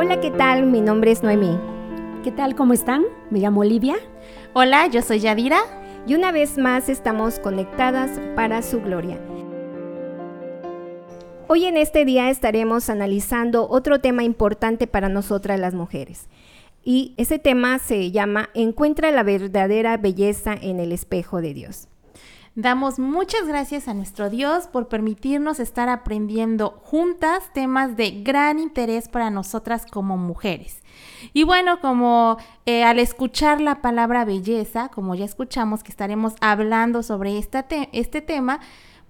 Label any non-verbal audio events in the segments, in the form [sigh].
Hola, ¿qué tal? Mi nombre es Noemí. ¿Qué tal? ¿Cómo están? Me llamo Olivia. Hola, yo soy Yadira. Y una vez más estamos conectadas para su gloria. Hoy en este día estaremos analizando otro tema importante para nosotras las mujeres. Y ese tema se llama Encuentra la verdadera belleza en el espejo de Dios. Damos muchas gracias a nuestro Dios por permitirnos estar aprendiendo juntas temas de gran interés para nosotras como mujeres. Y bueno, como eh, al escuchar la palabra belleza, como ya escuchamos que estaremos hablando sobre este tema,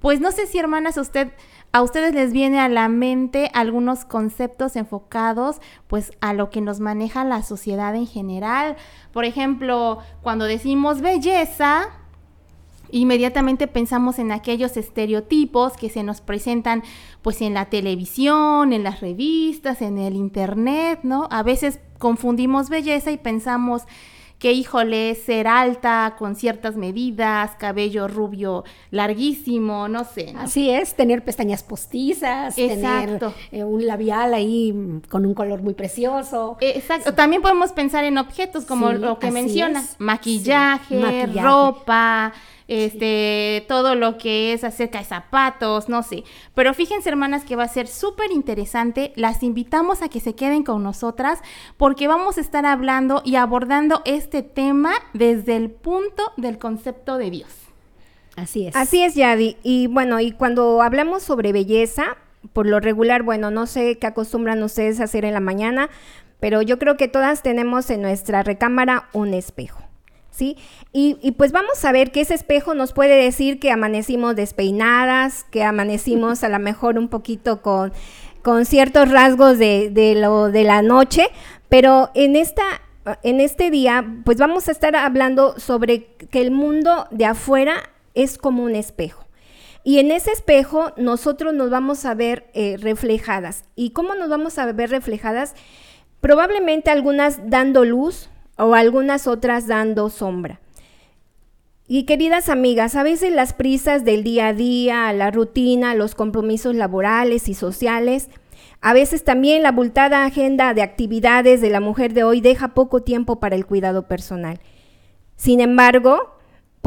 pues no sé si hermanas usted a ustedes les viene a la mente algunos conceptos enfocados pues a lo que nos maneja la sociedad en general. Por ejemplo, cuando decimos belleza, Inmediatamente pensamos en aquellos estereotipos que se nos presentan pues en la televisión, en las revistas, en el internet, ¿no? A veces confundimos belleza y pensamos que híjole, ser alta con ciertas medidas, cabello rubio larguísimo, no sé. Así es, tener pestañas postizas, tener eh, un labial ahí con un color muy precioso. Exacto, también podemos pensar en objetos como lo que mencionas, maquillaje, ropa este, todo lo que es acerca de zapatos, no sé. Pero fíjense, hermanas, que va a ser súper interesante. Las invitamos a que se queden con nosotras porque vamos a estar hablando y abordando este tema desde el punto del concepto de Dios. Así es. Así es, Yadi. Y bueno, y cuando hablamos sobre belleza, por lo regular, bueno, no sé qué acostumbran ustedes a hacer en la mañana, pero yo creo que todas tenemos en nuestra recámara un espejo. Y, pues vamos a ver que ese espejo nos puede decir que amanecimos despeinadas, que amanecimos a lo mejor un poquito con, con ciertos rasgos de, de, lo de la noche, pero en esta en este día, pues vamos a estar hablando sobre que el mundo de afuera es como un espejo. Y en ese espejo nosotros nos vamos a ver eh, reflejadas. ¿Y cómo nos vamos a ver reflejadas? Probablemente algunas dando luz, o algunas otras dando sombra. Y queridas amigas, a veces las prisas del día a día, la rutina, los compromisos laborales y sociales, a veces también la abultada agenda de actividades de la mujer de hoy deja poco tiempo para el cuidado personal. Sin embargo,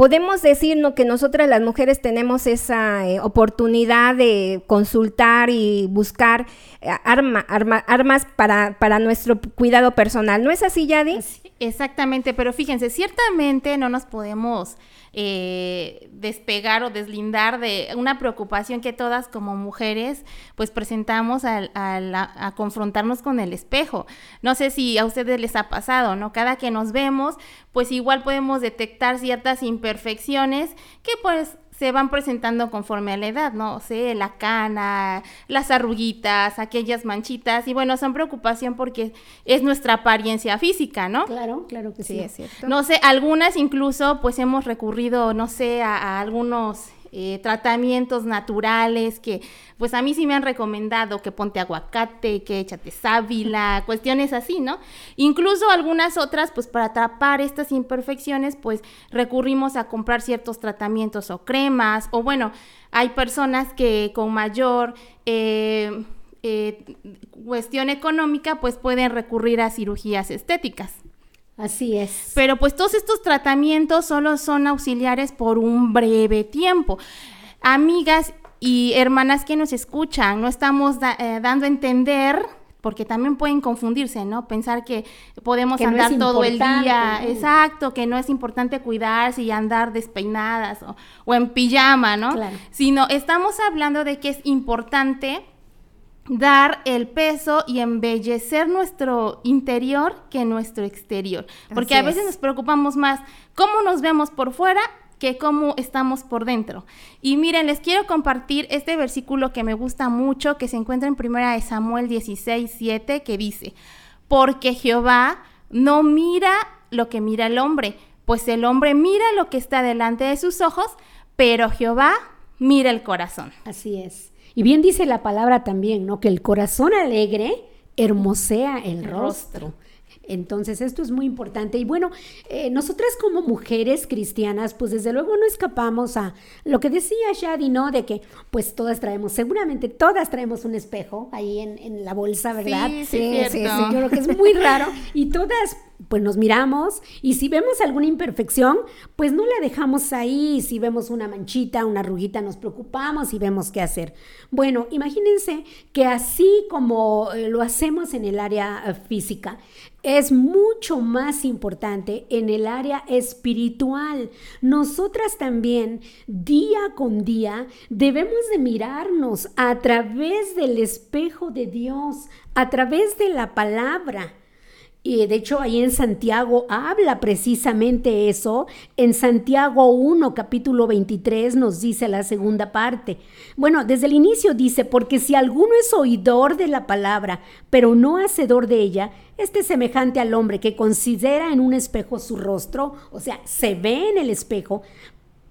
podemos decirnos que nosotras las mujeres tenemos esa eh, oportunidad de consultar y buscar eh, armas para, para, nuestro cuidado personal. ¿No es así, Yadi? exactamente, pero fíjense, ciertamente no nos podemos eh, despegar o deslindar de una preocupación que todas como mujeres pues presentamos al, a confrontarnos con el espejo. No sé si a ustedes les ha pasado, ¿no? Cada que nos vemos, pues igual podemos detectar ciertas imperfecciones que pues se van presentando conforme a la edad, ¿no? O sea, la cana, las arruguitas, aquellas manchitas, y bueno, son preocupación porque es nuestra apariencia física, ¿no? Claro, claro que sí. sí es cierto. No sé, algunas incluso pues hemos recurrido, no sé, a algunos eh, tratamientos naturales que pues a mí sí me han recomendado que ponte aguacate, que échate sábila, [laughs] cuestiones así, ¿no? Incluso algunas otras pues para tapar estas imperfecciones pues recurrimos a comprar ciertos tratamientos o cremas o bueno, hay personas que con mayor... Eh, eh, cuestión económica, pues pueden recurrir a cirugías estéticas. Así es. Pero pues todos estos tratamientos solo son auxiliares por un breve tiempo. Amigas y hermanas que nos escuchan, no estamos eh, dando a entender porque también pueden confundirse, ¿no? Pensar que podemos andar todo el día, exacto, que no es importante cuidarse y andar despeinadas o, en pijama, ¿no? Sino estamos hablando de que es importante dar el peso y embellecer nuestro interior que nuestro exterior. Porque a veces nos preocupamos más cómo nos vemos por fuera que cómo estamos por dentro. Y miren, les quiero compartir este versículo que me gusta mucho, que se encuentra en primera de Samuel 16, 7, que dice, porque Jehová no mira lo que mira el hombre, pues el hombre mira lo que está delante de sus ojos, pero Jehová mira el corazón. Así es. Y bien dice la palabra también, ¿no? Que el corazón alegre hermosea el, rostro. Entonces, esto es muy importante. Y bueno, eh, nosotras como mujeres cristianas, pues desde luego no escapamos a lo que decía Shadi, ¿no? De que pues todas traemos, seguramente todas traemos un espejo ahí en, en la bolsa, ¿verdad? Sí, sí, sí, sí, Yo creo que es muy raro. [laughs] Y todas pues nos miramos y si vemos alguna imperfección, pues no la dejamos ahí. Si vemos una manchita, una arruguita, nos preocupamos y vemos qué hacer. Bueno, imagínense que así como eh, lo hacemos en el área eh, física, es mucho más importante en el área espiritual. Nosotras también, día con día, debemos de mirarnos a través del espejo de Dios, a través de la palabra. Y de hecho ahí en Santiago habla precisamente eso. En Santiago 1, capítulo 23 nos dice la segunda parte. Bueno, desde el inicio dice, porque si alguno es oidor de la palabra, pero no hacedor de ella, este es semejante al hombre que considera en un espejo su rostro, o sea, se ve en el espejo,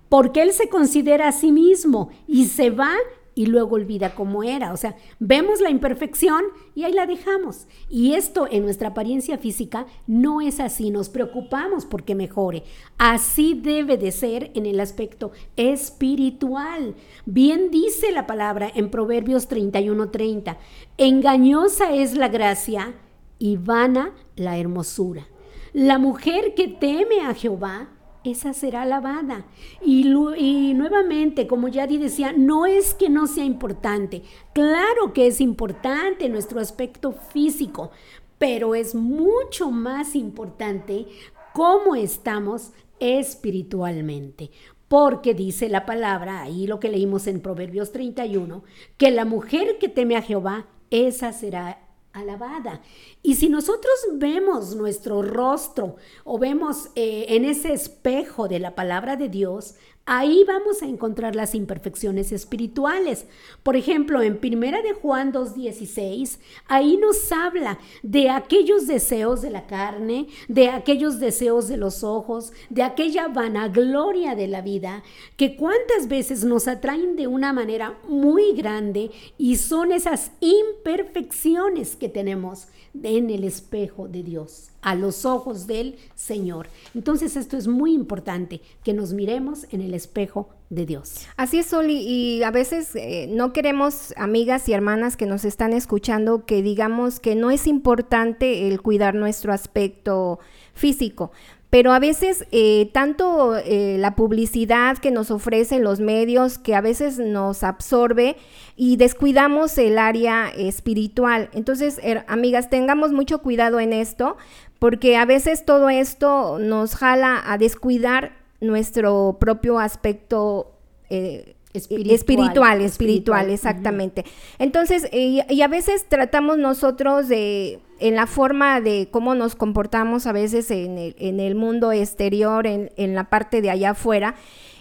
porque él se considera a sí mismo y se va y luego olvida cómo era. O sea, vemos la imperfección y ahí la dejamos. Y esto en nuestra apariencia física no es así, nos preocupamos porque mejore. Así debe de ser en el aspecto espiritual. Bien dice la palabra en Proverbios 31:30, engañosa es la gracia y vana la hermosura. La mujer que teme a Jehová, esa será alabada. Y, y, nuevamente, como ya decía, no es que no sea importante. Claro que es importante nuestro aspecto físico, pero es mucho más importante cómo estamos espiritualmente. Porque dice la palabra, ahí lo que leímos en Proverbios 31, que la mujer que teme a Jehová, esa será alabada. Y si nosotros vemos nuestro rostro o vemos eh, en ese espejo de la palabra de Dios, Ahí vamos a encontrar las imperfecciones espirituales. Por ejemplo, en Primera de Juan 2:16, ahí nos habla de aquellos deseos de la carne, de aquellos deseos de los ojos, de aquella vanagloria de la vida, que cuántas veces nos atraen de una manera muy grande y son esas imperfecciones que tenemos en el espejo de Dios, a los ojos del Señor. Entonces esto es muy importante, que nos miremos en el espejo de Dios. Así es, Soli, y a veces eh, no queremos, amigas y hermanas que nos están escuchando, que digamos que no es importante el cuidar nuestro aspecto físico, pero a veces eh, tanto eh, la publicidad que nos ofrecen los medios, que a veces nos absorbe y descuidamos el área espiritual. Entonces, amigas, tengamos mucho cuidado en esto, porque a veces todo esto nos jala a descuidar nuestro propio aspecto eh, espiritual, espiritual, exactamente. Entonces, y, a veces tratamos nosotros de, en la forma de cómo nos comportamos a veces en el, en el mundo exterior, en, en, la parte de allá afuera,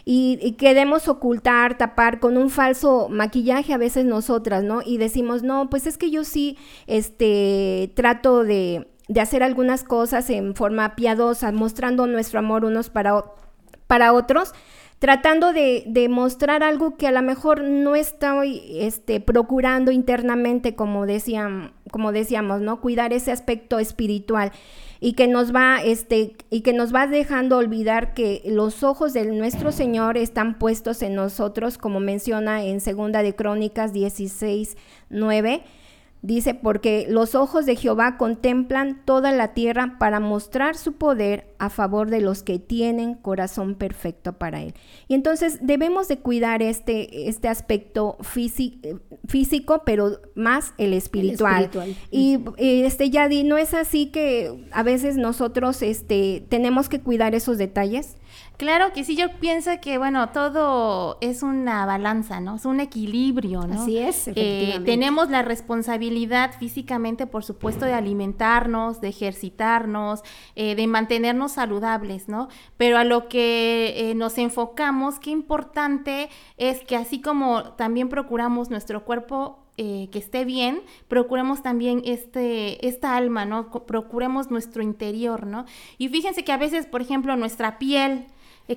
y, queremos ocultar, tapar con un falso maquillaje a veces nosotras, ¿no? Y decimos, no, pues es que yo sí, este, trato de, de hacer algunas cosas en forma piadosa, mostrando nuestro amor unos para, para otros, tratando de, de, mostrar algo que a lo mejor no estoy este, procurando internamente, como, decían, como decíamos, ¿no? Cuidar ese aspecto espiritual y que nos va, este, y que nos va dejando olvidar que los ojos de nuestro Señor están puestos en nosotros, como menciona en Segunda de Crónicas 16, 9 Dice, porque los ojos de Jehová contemplan toda la tierra para mostrar su poder a favor de los que tienen corazón perfecto para él. Y entonces debemos de cuidar este, este aspecto físico, pero más el espiritual. Y este Yadi, ¿no es así que a veces nosotros este, tenemos que cuidar esos detalles? Claro que sí, yo pienso que, bueno, todo es una balanza, ¿no? Es un equilibrio, ¿no? Así es, eh, tenemos la responsabilidad físicamente, por supuesto, de alimentarnos, de ejercitarnos, eh, de mantenernos saludables, ¿no? Pero a lo que eh, nos enfocamos, qué importante es que así como también procuramos nuestro cuerpo que esté bien, procuremos también este, esta alma, ¿no? Procuremos nuestro interior, ¿no? Y fíjense que a veces, por ejemplo, nuestra piel,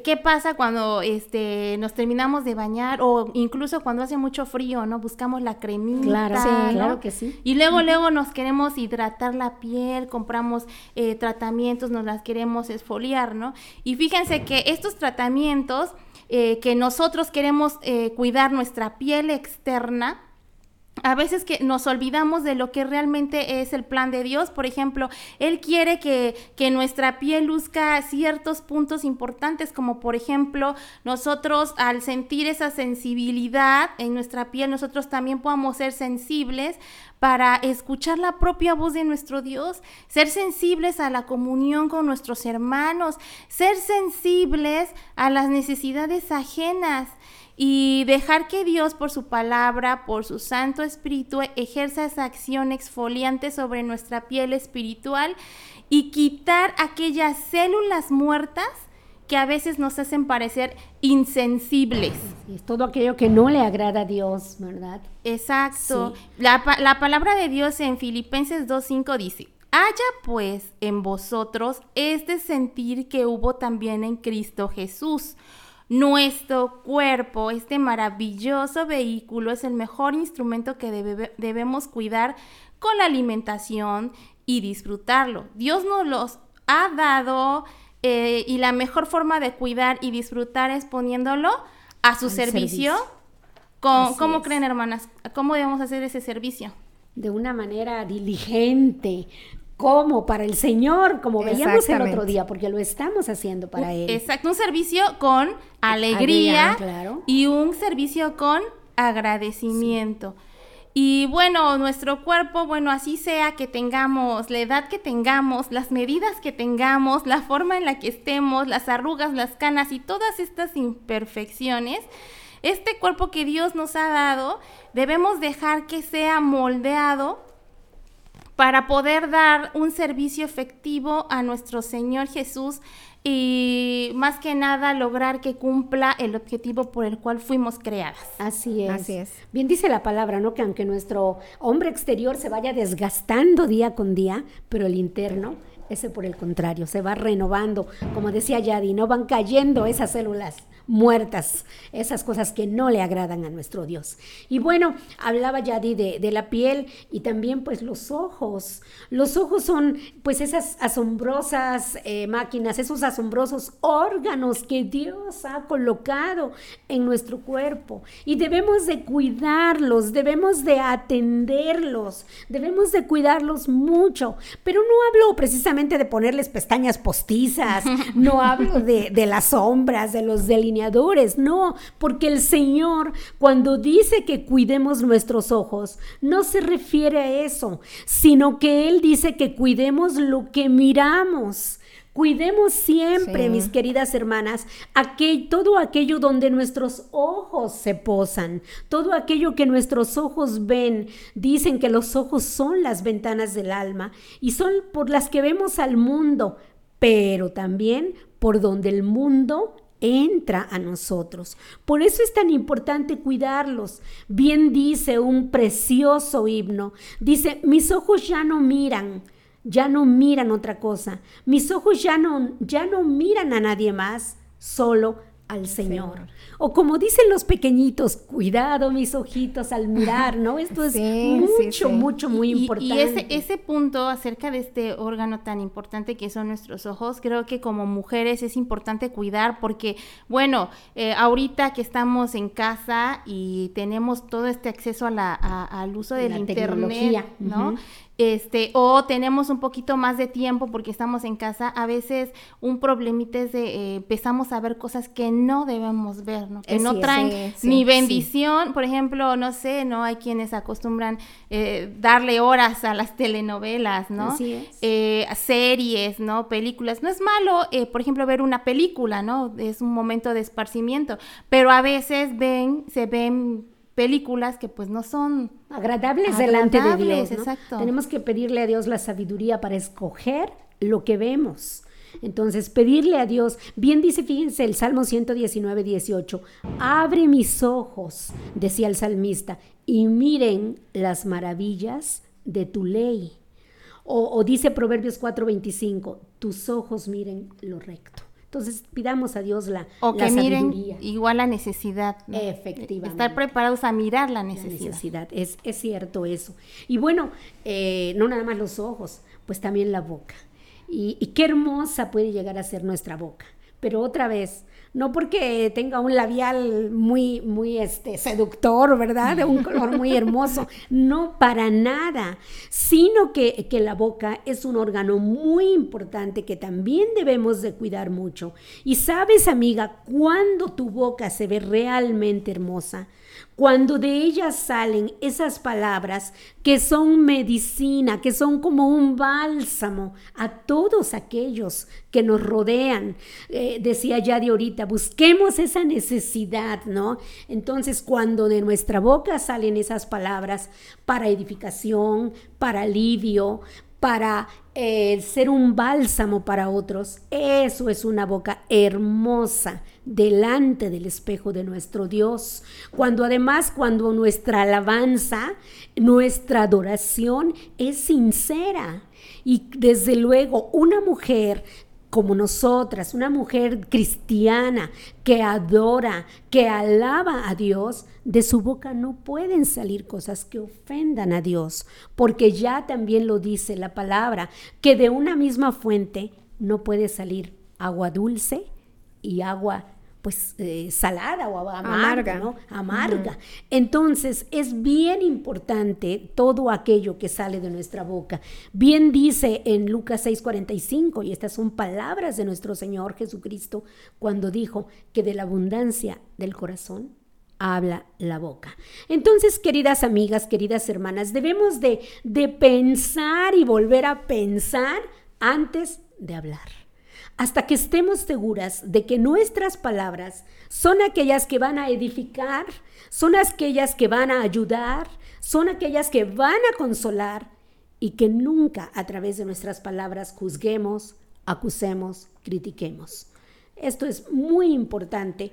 ¿Qué pasa cuando este, nos terminamos de bañar o incluso cuando hace mucho frío, ¿no? Buscamos la cremita. Claro, ¿no? claro que sí. Y luego, luego nos queremos hidratar la piel, compramos eh, tratamientos, nos las queremos esfoliar, ¿no? Y fíjense que estos tratamientos eh, que nosotros queremos cuidar nuestra piel externa, a veces que nos olvidamos de lo que realmente es el plan de Dios. Por ejemplo, Él quiere que, que, nuestra piel luzca ciertos puntos importantes, como por ejemplo, nosotros al sentir esa sensibilidad en nuestra piel, nosotros también podamos ser sensibles para escuchar la propia voz de nuestro Dios, ser sensibles a la comunión con nuestros hermanos, ser sensibles a las necesidades ajenas y dejar que Dios por su palabra, por su Santo Espíritu, ejerza esa acción exfoliante sobre nuestra piel espiritual y quitar aquellas células muertas que a veces nos hacen parecer insensibles. Es todo aquello que no le agrada a Dios, ¿verdad? Exacto. La, la palabra de Dios en Filipenses 2.5 dice, haya pues en vosotros este sentir que hubo también en Cristo Jesús nuestro cuerpo, este maravilloso vehículo, es el mejor instrumento que debemos cuidar con la alimentación y disfrutarlo. Dios nos los ha dado eh, y la mejor forma de cuidar y disfrutar es poniéndolo a su servicio. ¿Cómo creen, hermanas? ¿Cómo debemos hacer ese servicio? De una manera diligente, como para el Señor, como veíamos el otro día, porque lo estamos haciendo para Él. Exacto, un servicio con alegría y un servicio con agradecimiento. Y bueno, nuestro cuerpo, bueno, así sea que tengamos la edad que tengamos, las medidas que tengamos, la forma en la que estemos, las arrugas, las canas y todas estas imperfecciones, este cuerpo que Dios nos ha dado, debemos dejar que sea moldeado para poder dar un servicio efectivo a nuestro Señor Jesús y más que nada lograr que cumpla el objetivo por el cual fuimos creadas. Así es. Así es. Bien dice la palabra, ¿no? Que aunque nuestro hombre exterior se vaya desgastando día con día, pero el interno ese por el contrario, se va renovando. Como decía Yadi, no van cayendo esas células muertas, esas cosas que no le agradan a nuestro Dios. Y bueno, hablaba Yadi de, de, la piel y también pues los ojos. Los ojos son pues esas asombrosas eh, máquinas, esos asombrosos órganos que Dios ha colocado en nuestro cuerpo. Y debemos de cuidarlos, debemos de atenderlos, debemos de cuidarlos mucho. Pero no hablo precisamente de ponerles pestañas postizas, no hablo de, de las sombras, de los delineadores no, porque el Señor cuando dice que cuidemos nuestros ojos, no se refiere a eso, sino que Él dice que cuidemos lo que miramos. Cuidemos siempre, mis queridas hermanas, aquel, todo aquello donde nuestros ojos se posan, todo aquello que nuestros ojos ven. Dicen que los ojos son las ventanas del alma y son por las que vemos al mundo, pero también por donde el mundo entra a nosotros. Por eso es tan importante cuidarlos. Bien dice un precioso himno. Dice, mis ojos ya no miran, ya no miran otra cosa. Mis ojos ya no, ya no miran a nadie más, solo al Señor. O como dicen los pequeñitos, cuidado mis ojitos al mirar, ¿no? Esto es [laughs] mucho, mucho, muy importante. Y ese, ese punto acerca de este órgano tan importante que son nuestros ojos, creo que como mujeres es importante cuidar porque, bueno, eh, ahorita que estamos en casa y tenemos todo este acceso a la, al uso del internet, ¿no? Este, o tenemos un poquito más de tiempo porque estamos en casa, a veces un problemita es de eh, empezamos a ver cosas que no debemos ver, ¿no? Que no traen ni bendición, por ejemplo, no sé, ¿no? Hay quienes acostumbran eh, darle horas a las telenovelas, ¿no? Así es. Eh, series, ¿no? Películas. No es malo, por ejemplo, ver una película, ¿no? Es un momento de esparcimiento, pero a veces ven, se ven películas que pues no son agradables, delante de Dios. Exacto. Tenemos que pedirle a Dios la sabiduría para escoger lo que vemos. Entonces, pedirle a Dios, bien dice, fíjense, el Salmo 119, 18, abre mis ojos, decía el salmista, y miren las maravillas de tu ley. O, o dice Proverbios 4, 25, tus ojos miren lo recto. Entonces, pidamos a Dios la, o que miren igual la necesidad. Efectivamente. Estar preparados a mirar la necesidad. Es, es cierto eso. Y bueno, eh, no nada más los ojos, pues también la boca. Y, y qué hermosa puede llegar a ser nuestra boca. Pero otra vez, no porque tenga un labial muy, muy este, seductor, ¿verdad? De un color muy [laughs] hermoso, no para nada, sino que, que la boca es un órgano muy importante que también debemos de cuidar mucho. Y sabes, amiga, cuando tu boca se ve realmente hermosa, cuando de ellas salen esas palabras que son medicina, que son como un bálsamo a todos aquellos que nos rodean. Eh, decía ya de ahorita, busquemos esa necesidad, ¿no? Entonces, cuando de nuestra boca salen esas palabras para edificación, para alivio, para eh, ser un bálsamo para otros. Eso es una boca hermosa delante del espejo de nuestro Dios. Cuando además, cuando nuestra alabanza, nuestra adoración es sincera. Y desde luego, una mujer como nosotras, una mujer cristiana que adora, que alaba a Dios, de su boca no pueden salir cosas que ofendan a Dios, porque ya también lo dice la palabra, que de una misma fuente no puede salir agua dulce y agua pues eh, salada o amarga, ¿no? Amarga. Entonces es bien importante todo aquello que sale de nuestra boca. Bien dice en Lucas 6:45, y estas son palabras de nuestro Señor Jesucristo, cuando dijo que de la abundancia del corazón habla la boca. Entonces, queridas amigas, queridas hermanas, debemos de, de pensar y volver a pensar antes de hablar hasta que estemos seguras de que nuestras palabras son aquellas que van a edificar, son aquellas que van a ayudar, son aquellas que van a consolar y que nunca a través de nuestras palabras juzguemos, acusemos, critiquemos. Esto es muy importante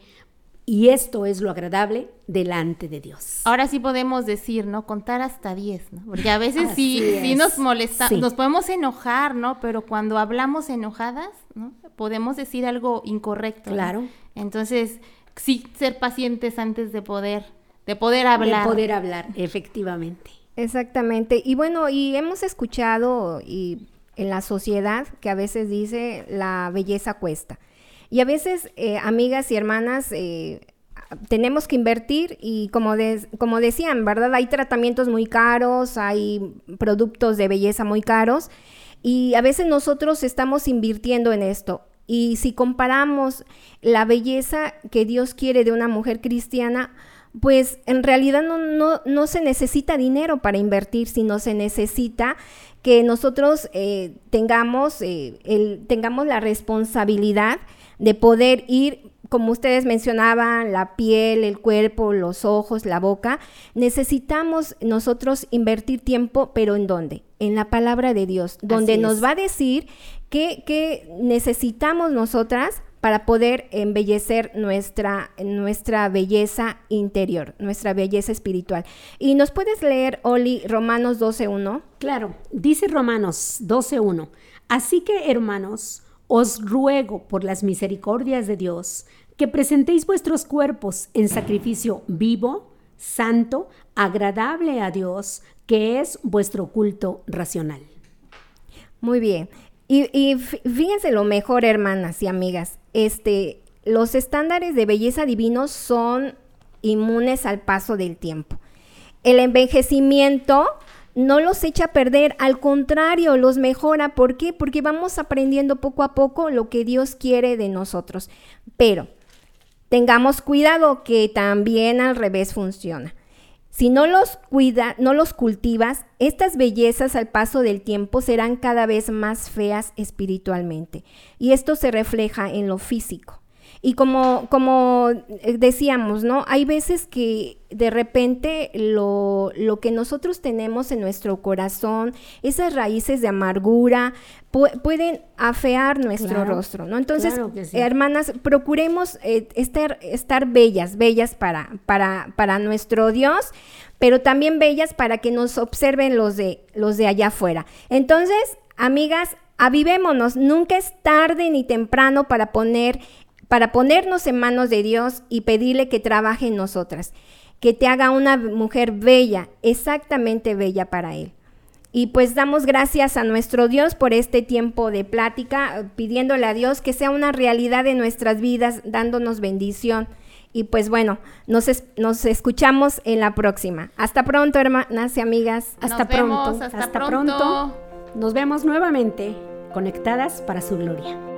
y esto es lo agradable delante de Dios. Ahora sí podemos decir, ¿no? Contar hasta 10, ¿no? Porque a veces sí, nos molesta, nos podemos enojar, ¿no? Pero cuando hablamos enojadas, ¿no? Podemos decir algo incorrecto. Claro. Entonces, sí, ser pacientes antes de poder, de poder hablar. De poder hablar, efectivamente. Exactamente. Y bueno, y hemos escuchado y en la sociedad que a veces dice la belleza cuesta. Y a veces, eh, amigas y hermanas, eh, tenemos que invertir y como, como decían, ¿verdad? Hay tratamientos muy caros, hay productos de belleza muy caros y a veces nosotros estamos invirtiendo en esto. Y si comparamos la belleza que Dios quiere de una mujer cristiana, pues en realidad no, no, no se necesita dinero para invertir, sino se necesita que nosotros eh, tengamos, el, tengamos la responsabilidad de poder ir, como ustedes mencionaban, la piel, el cuerpo, los ojos, la boca, necesitamos nosotros invertir tiempo, pero ¿en dónde? En la palabra de Dios, donde nos va a decir qué, necesitamos nosotras para poder embellecer nuestra, nuestra belleza interior, nuestra belleza espiritual. ¿Y nos puedes leer, Oli, Romanos 12.1? Claro, dice Romanos 12.1. Así que, hermanos, os ruego por las misericordias de Dios que presentéis vuestros cuerpos en sacrificio vivo, santo, agradable a Dios, que es vuestro culto racional. Muy bien. Y, fíjense lo mejor, hermanas y amigas, este, los estándares de belleza divinos son inmunes al paso del tiempo. El envejecimiento no los echa a perder, al contrario, los mejora. ¿Por qué? Porque vamos aprendiendo poco a poco lo que Dios quiere de nosotros. Pero tengamos cuidado que también al revés funciona. Si no los cuida, no los cultivas, estas bellezas al paso del tiempo serán cada vez más feas espiritualmente. Y esto se refleja en lo físico. Y como, como eh, decíamos, ¿no? Hay veces que de repente lo, lo, que nosotros tenemos en nuestro corazón, esas raíces de amargura, pueden afear nuestro rostro, ¿no? Entonces, hermanas, procuremos eh, estar, estar bellas, bellas para, para, para nuestro Dios, pero también bellas para que nos observen los de, los de allá afuera. Entonces, amigas, Avivémonos, nunca es tarde ni temprano para poner para ponernos en manos de Dios y pedirle que trabaje en nosotras, que te haga una mujer bella, exactamente bella para Él. Y pues damos gracias a nuestro Dios por este tiempo de plática, pidiéndole a Dios que sea una realidad de nuestras vidas, dándonos bendición. Y pues bueno, nos, nos escuchamos en la próxima. Hasta pronto, hermanas y amigas. Hasta pronto. hasta, pronto. Nos vemos nuevamente conectadas para su gloria.